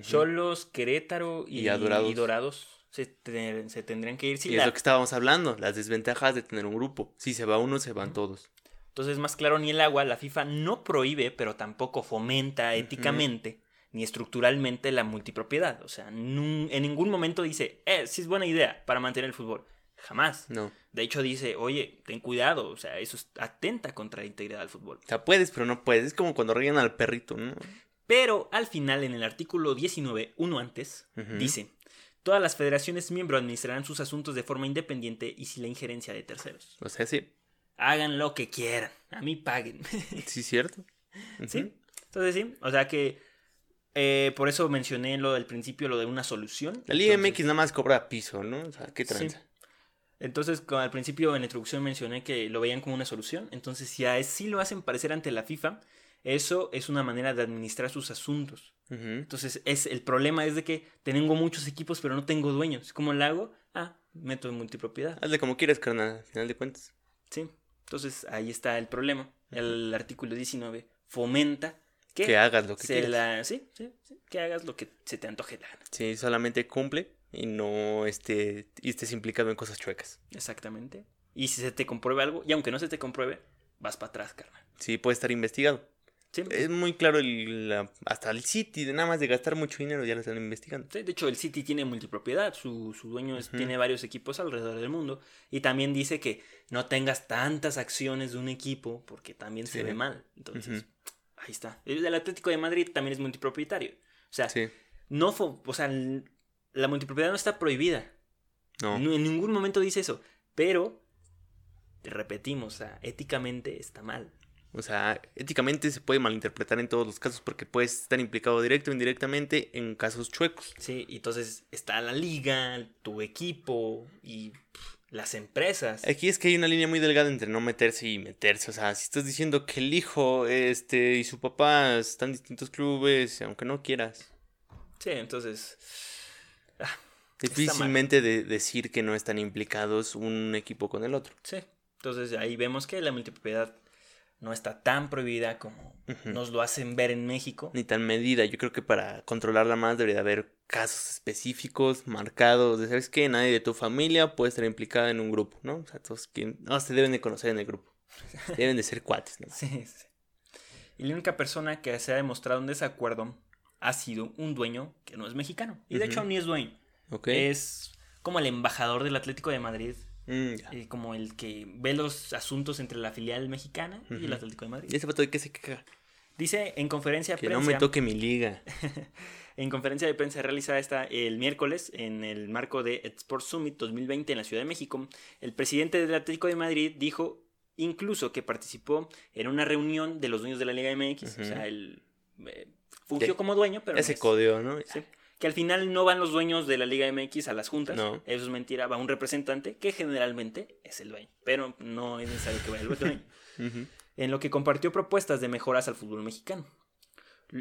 Cholos, Querétaro y, Dorados. y Dorados se, te- se tendrían que ir. Sí, y es la- lo que estábamos hablando, las desventajas de tener un grupo. Si se va uno, se van todos. Entonces, más claro ni el agua, la FIFA no prohíbe, pero tampoco fomenta éticamente ni estructuralmente la multipropiedad. O sea, en ningún momento dice, eh, sí es buena idea para mantener el fútbol. Jamás. No. De hecho, dice, oye, ten cuidado. O sea, eso es- atenta contra la integridad del fútbol. O sea, puedes, pero no puedes. Es como cuando ríen al perrito, ¿no? Pero al final, en el artículo 19, uno antes, dice, todas las federaciones miembro administrarán sus asuntos de forma independiente y sin la injerencia de terceros. O sea, sí. Hagan lo que quieran. A mí paguen. Sí, cierto. ¿Sí? Entonces sí, o sea que eh, por eso mencioné lo del principio, lo de una solución. La Liga Entonces, MX nada más cobra piso, ¿no? O sea, qué Sí. Entonces, como al principio en la introducción mencioné que lo veían como una solución, entonces si a sí lo hacen parecer ante la FIFA, eso es una manera de administrar sus asuntos. Entonces, es, el problema es de que tengo muchos equipos, pero no tengo dueños. ¿Cómo lo hago? Ah, meto en multipropiedad. Hazle como quieras, carnal, al final de cuentas. Sí. Entonces, ahí está el problema. El artículo 19 fomenta que, Que hagas lo que se quieras. la- sí, sí, sí, que hagas lo que se te antoje la gana. Sí, solamente cumple y no este, y estés implicado en cosas chuecas. Exactamente. Y si se te comprueba algo, y aunque no se te compruebe, vas para atrás, carnal. Sí, puede estar investigado. Sí, Es muy claro el, la- hasta el City, nada más de gastar mucho dinero ya lo están investigando. Sí, de hecho, el City tiene multipropiedad. Su, su dueño tiene varios equipos alrededor del mundo. Y también dice que no tengas tantas acciones de un equipo porque también se ve mal. Entonces, ahí está. El del Atlético de Madrid también es multipropietario. O sea, no o sea, la multipropiedad no está prohibida. no. En ningún momento dice eso. Pero, te repetimos, o sea, éticamente está mal. O sea, éticamente se puede malinterpretar en todos los casos porque puedes estar implicado directo o indirectamente en casos chuecos. Sí, y entonces está la liga, tu equipo y pff, las empresas. Aquí es que hay una línea muy delgada entre no meterse y meterse. O sea, si estás diciendo que el hijo este, y su papá están en distintos clubes, aunque no quieras, Sí, entonces. Difícilmente de decir que no están implicados un equipo con el otro. Sí. Entonces ahí vemos que la multipropiedad no está tan prohibida como nos lo hacen ver en México. Ni tan medida. Yo creo que para controlarla más debería haber casos específicos, marcados, de sabes que nadie de tu familia puede estar implicada en un grupo, ¿no? O sea, todos quien... no, se deben de conocer en el grupo. Deben de ser cuates, ¿no? Sí, sí. Y la única persona que se ha demostrado en desacuerdo ha sido un dueño que no es mexicano. Y de hecho ni es dueño. Ok. Es como el embajador del Atlético de Madrid. Mm, eh, como el que ve los asuntos entre la filial mexicana y el. Atlético de Madrid. Y ese vato de que se queja. Dice en conferencia de Que no prensa. me toque mi liga. En conferencia de prensa realizada esta el miércoles en el marco de Sport Summit 2020 en la Ciudad de México, el presidente del Atlético de Madrid dijo incluso que participó en una reunión de los dueños de la Liga MX, o sea, él eh, fungió como dueño, pero Ya no se es. codeó, ¿no? Sí. Que al final no van los dueños de la Liga MX a las juntas, No. eso es mentira, va un representante que generalmente es el dueño, pero no es necesario que vaya el dueño en lo que compartió propuestas de mejoras al fútbol mexicano.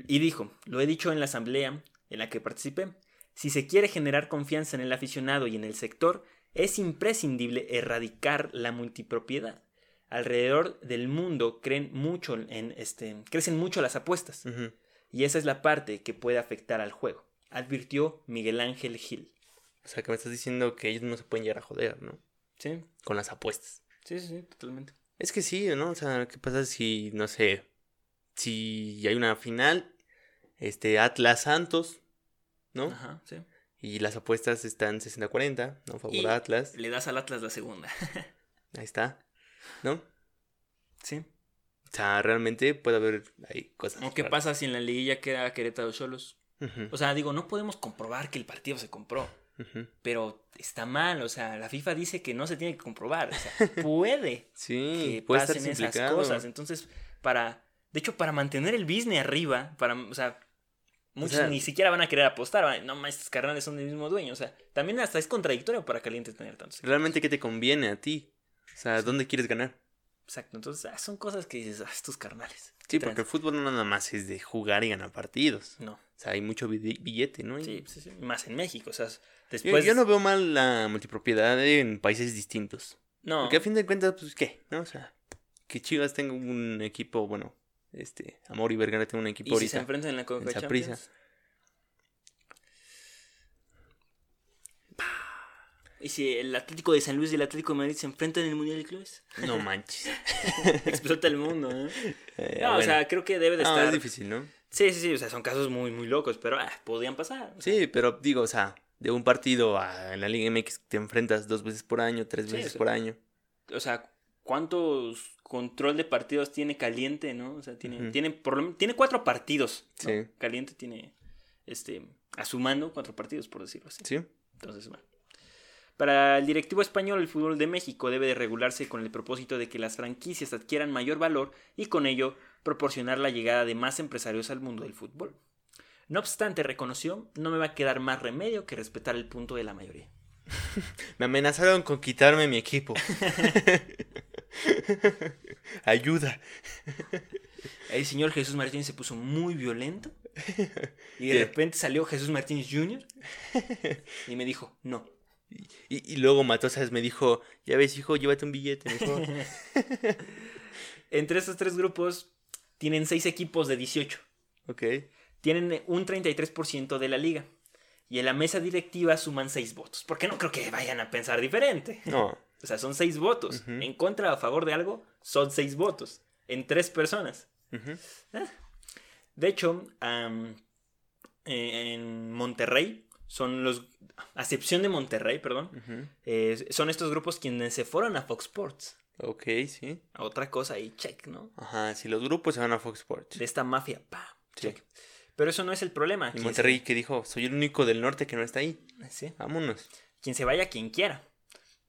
Y dijo, lo he dicho en la asamblea en la que participé, si se quiere generar confianza en el aficionado y en el sector, es imprescindible erradicar la multipropiedad. Alrededor del mundo creen mucho en este, crecen mucho las apuestas, Ujú. Y esa es la parte que puede afectar al juego, advirtió Miguel Ángel Gil. O sea, que me estás diciendo que ellos no se pueden llegar a joder, ¿no? Sí, Con las apuestas. sí, sí, totalmente. Es que sí, ¿no? O sea, ¿qué pasa si, no sé, si hay una final, este, Atlas Santos, ¿no? Ajá, sí. Y las apuestas están 60-40, ¿no? Favor Y- a Atlas. Le das al Atlas la segunda. Ahí está, ¿no? sí. O sea, realmente puede haber ahí cosas. ¿O qué raras. pasa si en la liguilla queda Querétaro Cholos? Ujú, O sea, digo, no podemos comprobar que el partido se compró, pero está mal, o sea, la FIFA dice que no se tiene que comprobar, o sea, puede Sí, que puede pasen esas implicado. cosas, entonces, para, de hecho, para mantener el business arriba, para, o sea, muchos sea- ni siquiera van a querer apostar, no más, estos carnales son del mismo dueño, o sea, también hasta es contradictorio para Caliente tener tantos. Realmente, ¿qué te conviene a ti? O sea, ¿dónde quieres ganar? Exacto, entonces, ah, son cosas que dices, ah, estos carnales. Sí, ¿qué porque el fútbol no nada más es de jugar y ganar partidos. No, O sea, hay mucho bi- billete, ¿no? Y- sí, sí, sí, más en México, o sea, Yo, después... yo no veo mal la multipropiedad en países distintos. no, Porque a fin de cuentas, pues, ¿qué? ¿No? O sea, que Chivas tenga un equipo, bueno, este, Amor y Vergara tenga un equipo y si se enfrentan en la Coca en. Champions. ¿Y si el Atlético de San Luis y el Atlético de Madrid se enfrentan en el Mundial de Clubes? No manches. Explota el mundo, ¿eh? Eh, No, o sea, creo que debe de No, estar... es difícil, ¿no? Sí, sí, sí, o sea, son casos muy, muy locos, pero ah, podían pasar. o sea, Sí, pero digo, o sea, de un partido a en la Liga MX te enfrentas dos veces por año, tres Sí, veces por año. O sea, ¿cuántos control de partidos tiene Caliente, no? O sea, tiene, tiene, por lo tiene cuatro partidos. ¿no? Sí. Caliente tiene, este, a su mando cuatro partidos, por decirlo así. Sí. Entonces, bueno. Para el directivo español, el fútbol de México debe de regularse con el propósito de que las franquicias adquieran mayor valor y con ello proporcionar la llegada de más empresarios al mundo del fútbol. No obstante, reconoció, no me va a quedar más remedio que respetar el punto de la mayoría. Me amenazaron con quitarme mi equipo. Ayuda. El señor Jesús Martínez se puso muy violento. Y de repente salió Jesús Martínez Jr. Y me dijo, no. Y, y luego Matosas me dijo, ya ves, hijo, llévate un billete mejor. Entre estos tres grupos tienen seis equipos de 18. ok. Tienen un 33% de la liga. Y en la mesa directiva suman seis votos. Porque no creo que vayan a pensar diferente. No. O sea, son seis votos. En contra o a favor de algo, son seis votos. En tres personas. Ujú. De hecho, eh, en Monterrey, son los. A excepción de Monterrey, perdón. Eh, son estos grupos quienes se fueron a Fox Sports. Ok, sí. A otra cosa ahí, check, ¿no? Ajá, si los grupos se van a Fox Sports. De esta mafia, pa, Sí. check. Pero eso no es el problema. Y Monterrey que dijo, soy el único del norte que no está ahí. sí. Vámonos. Quien se vaya, quien quiera.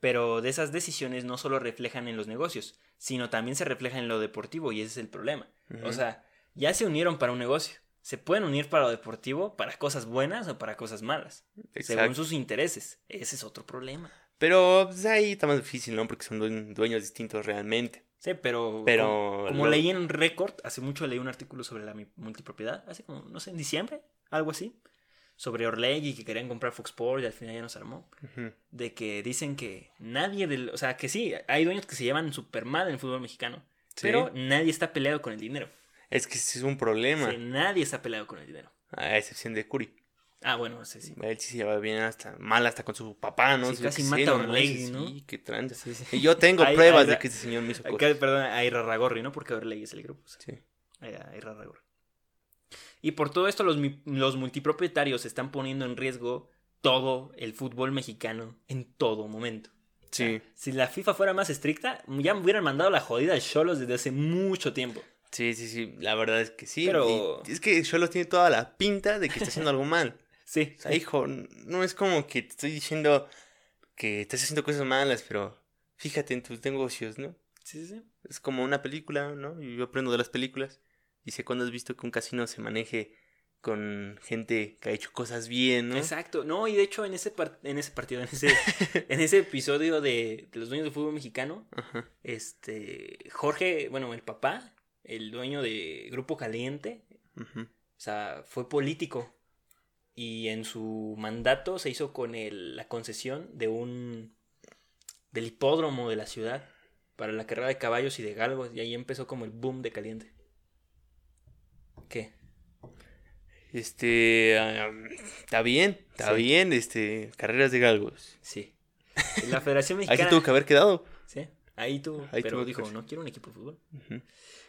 Pero de esas decisiones no solo reflejan en los negocios, sino también se refleja en lo deportivo y ese es el problema. O sea, ya se unieron para un negocio. Se pueden unir para lo deportivo, para cosas buenas o para cosas malas, según sus intereses. Ese es otro problema. Pero pues, ahí está más difícil, ¿no? Porque son due- dueños distintos realmente. Sí, pero, Pero como, como lo- leí en Record, hace mucho leí un artículo sobre la multipropiedad, hace como, no sé, en diciembre, algo así, sobre Orlegui que querían comprar Fox Sports y al final ya nos armó. De que dicen que nadie del, o sea, que sí, hay dueños que se llevan súper mal en el fútbol mexicano, Sí. pero nadie está peleado con el dinero. Es que ese es un problema. Sí, nadie está peleado con el dinero. A excepción de Curi. Ah, bueno, sí, sí. Él sí se lleva bien hasta mal hasta con su papá, ¿no? Sí, casi mata a no Orlegui, manches, ¿no? Sí, qué tranza. Sí. Y yo tengo Ahí- pruebas ahí de que este señor me hizo Acá, cosas. perdón, a Irarragorri, ¿no? Porque Orlegui es el grupo. o sea, Sí. a Irarragorri. Y por todo esto los, los multipropietarios están poniendo en riesgo todo el fútbol mexicano en todo momento. O sea, Sí, si la FIFA fuera más estricta, ya me hubieran mandado la jodida al Cholos desde hace mucho tiempo. Sí, sí, sí. La verdad es que sí. Pero- Y es que Cholos tiene toda la pinta de que está haciendo algo mal. Sí, O sea, hijo, no es como que te estoy diciendo que estás haciendo cosas malas, pero fíjate en tus negocios, ¿no? sí, sí. Es como una película, ¿no? Yo aprendo de las películas. Y sé cuando has visto que un casino se maneje con gente que ha hecho cosas bien, ¿no? Exacto, no, y de hecho en ese, par- en ese partido, en ese, en ese episodio de, de los dueños del fútbol mexicano, Ajá. este, Jorge, bueno, el papá, el dueño de Grupo Caliente, o sea, fue político y en su mandato se hizo con el- la concesión de un, del hipódromo de la ciudad para la carrera de caballos y de galgos y ahí empezó como el boom de Caliente. ¿Qué? Este, está bien, está Sí. bien, este, carreras de galgos. Sí. La Federación Ahí Mexicana... se tuvo que haber quedado. Ahí Ahí pero dijo, no quiero un equipo de fútbol.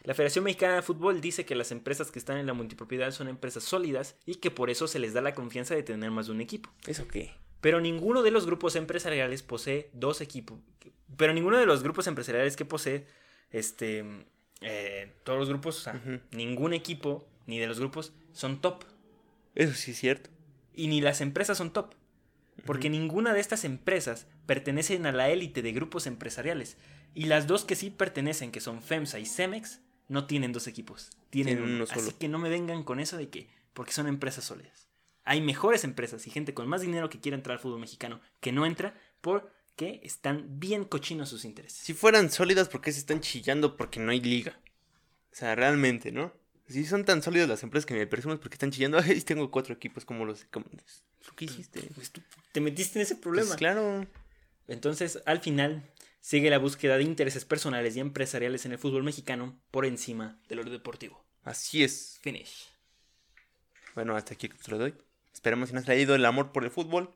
La Federación Mexicana de Fútbol dice que las empresas que están en la multipropiedad son empresas sólidas y que por eso se les da la confianza de tener más de un equipo. ¿Eso qué? Pero ninguno de los grupos empresariales posee dos equipos. Pero ninguno de los grupos empresariales que posee, este, eh, todos los grupos, o sea, ningún equipo ni de los grupos son top. Eso sí es cierto. Y ni las empresas son top. Porque ninguna de estas empresas pertenecen a la élite de grupos empresariales. Y las dos que sí pertenecen, que son FEMSA y Cemex, no tienen dos equipos. Tienen, Tienen uno. solo. Así que no me vengan con eso de que, porque son empresas sólidas. Hay mejores empresas y gente con más dinero que quiere entrar al fútbol mexicano que no entra porque están bien cochinos sus intereses. Si fueran sólidas, ¿por qué se están chillando porque no hay liga? O sea, realmente, ¿no? Si son tan sólidas las empresas que me presumes porque están chillando, ay, tengo cuatro equipos como los... Como... ¿Qué hiciste? Pues tú te metiste en ese Pues problema. claro. Entonces, al final, sigue la búsqueda de intereses personales y empresariales en el fútbol mexicano por encima de lo deportivo. Así es. Finish. Bueno, hasta aquí te lo doy. Esperemos que nos haya ido el amor por el fútbol.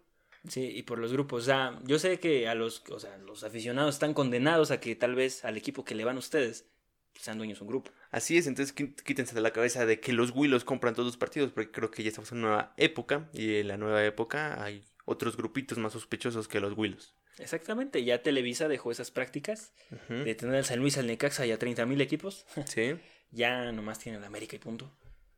Sí, y por los grupos. O sea, yo sé que a los, o sea, los aficionados están condenados a que tal vez al equipo que le van ustedes sean dueños de un grupo. Así es, entonces quí- quítense de la cabeza de que los Willos compran todos los partidos, porque creo que ya estamos en una nueva época, y en la nueva época hay otros grupitos más sospechosos que los Willos. Exactamente, ya Televisa dejó esas prácticas de tener al San Luis, al Necaxa y a 30.000 equipos. Sí. ya nomás tienen al América y punto.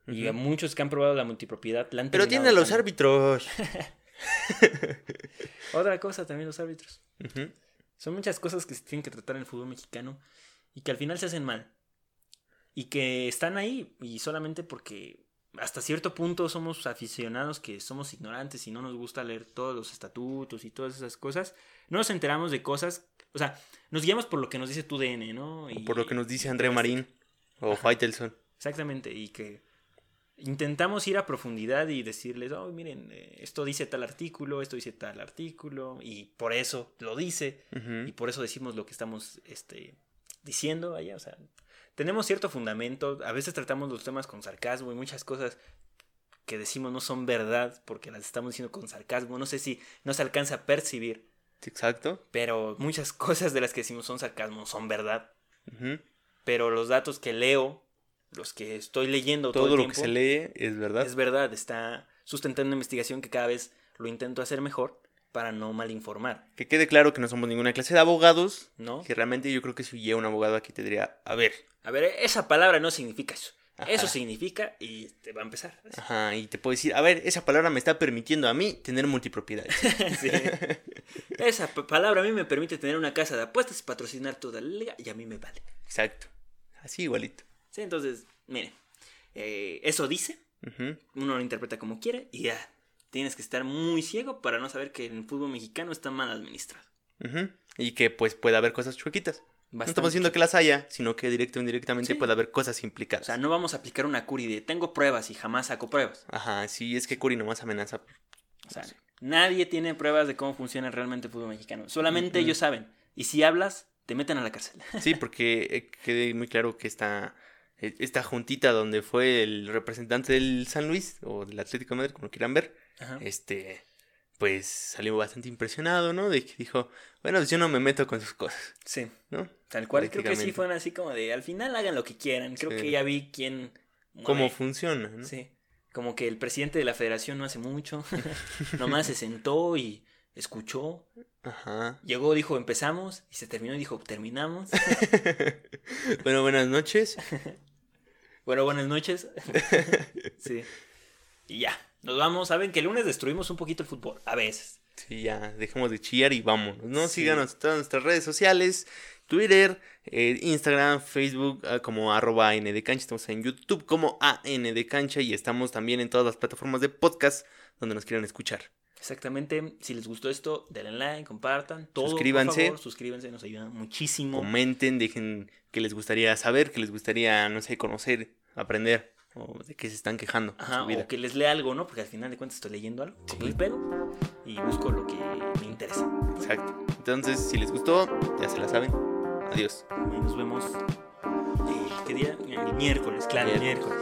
Y a muchos que han probado la multipropiedad la han Pero tienen a los árbitros. Otra cosa también los árbitros. Son muchas cosas que se tienen que tratar en el fútbol mexicano y que al final se hacen mal. Y que están ahí y solamente porque hasta cierto punto somos aficionados que somos ignorantes y no nos gusta leer todos los estatutos y todas esas cosas. No nos enteramos de cosas, o sea, nos guiamos por lo que nos dice tu DN, ¿no? Y, por lo que nos dice André Marín o Faitelson. Exactamente, y que intentamos ir a profundidad y decirles, oh, miren, eh, esto dice tal artículo, esto dice tal artículo, y por eso lo dice, y por eso decimos lo que estamos este, diciendo allá, o sea, tenemos cierto fundamento, a veces tratamos los temas con sarcasmo y muchas cosas que decimos no son verdad porque las estamos diciendo con sarcasmo, no sé si no se alcanza a percibir. Exacto. Pero muchas cosas de las que decimos son sarcasmo, son verdad. Pero los datos que leo, los que estoy leyendo todo, todo lo que se lee es verdad. Es verdad, está sustentando una investigación que cada vez lo intento hacer mejor para no malinformar. Que quede claro que no somos ninguna clase de abogados, ¿no? Que realmente yo creo que si hubiera un abogado aquí te diría, a ver. A ver, esa palabra no significa eso. Eso significa y te va a empezar. Ajá, y te puedo decir, a ver, esa palabra me está permitiendo a mí tener multipropiedades. sí. Esa palabra a mí me permite tener una casa de apuestas, patrocinar toda la liga y a mí me vale. Exacto. Así igualito. Sí, entonces, mire, eh, eso dice, uno lo interpreta como quiere y ya, tienes que estar muy ciego para no saber que el fútbol mexicano está mal administrado. Y que pues puede haber cosas chuequitas. No estamos diciendo que las haya, sino que directo o indirectamente puede haber cosas implicadas. O sea, no vamos a aplicar una Curi de tengo pruebas y jamás saco pruebas. Ajá, sí, es que Curi nomás amenaza. O sea, nadie tiene pruebas de cómo funciona realmente el fútbol mexicano. Solamente ellos saben. Y si hablas, te meten a la cárcel. Sí, porque eh, quede muy claro que esta, eh, esta juntita donde fue el representante del San Luis o del Atlético de Madrid, como quieran ver, este, pues salió bastante impresionado, ¿no? De que dijo, bueno, pues yo no me meto con sus cosas. Sí. ¿No? Tal cual, creo que sí fueron así como de, al final hagan lo que quieran. Creo que ya vi quién... Cómo funciona, ¿no? Sí. Como que el presidente de la federación no hace mucho, nomás se sentó y escuchó. Ajá. Llegó, dijo, empezamos, y se terminó y dijo, terminamos. bueno, buenas noches. bueno, buenas noches. sí. Y ya, nos vamos. Saben que el lunes destruimos un poquito el fútbol, a veces. Sí, ya, dejemos de chillar y vámonos, ¿no? Síganos en todas nuestras redes sociales, Twitter, eh, Instagram, Facebook, ah, como arroba AN de Cancha. Estamos en YouTube como AN de Cancha y estamos también en todas las plataformas de podcast donde nos quieran escuchar. Exactamente. Si les gustó esto, denle like, compartan. Todo, suscríbanse. Por favor, suscríbanse, nos ayudan muchísimo. Comenten, dejen que les gustaría saber, que les gustaría, no sé, conocer, aprender o de qué se están quejando. Ajá, o que les lea algo, ¿no? Porque al final de cuentas estoy leyendo algo, sí. el pedo, y busco lo que me interesa. Exacto. Entonces, si les gustó, ya se la saben. Adiós. Y nos vemos. Eh, ¿Qué día? El miércoles, claro, el miércoles.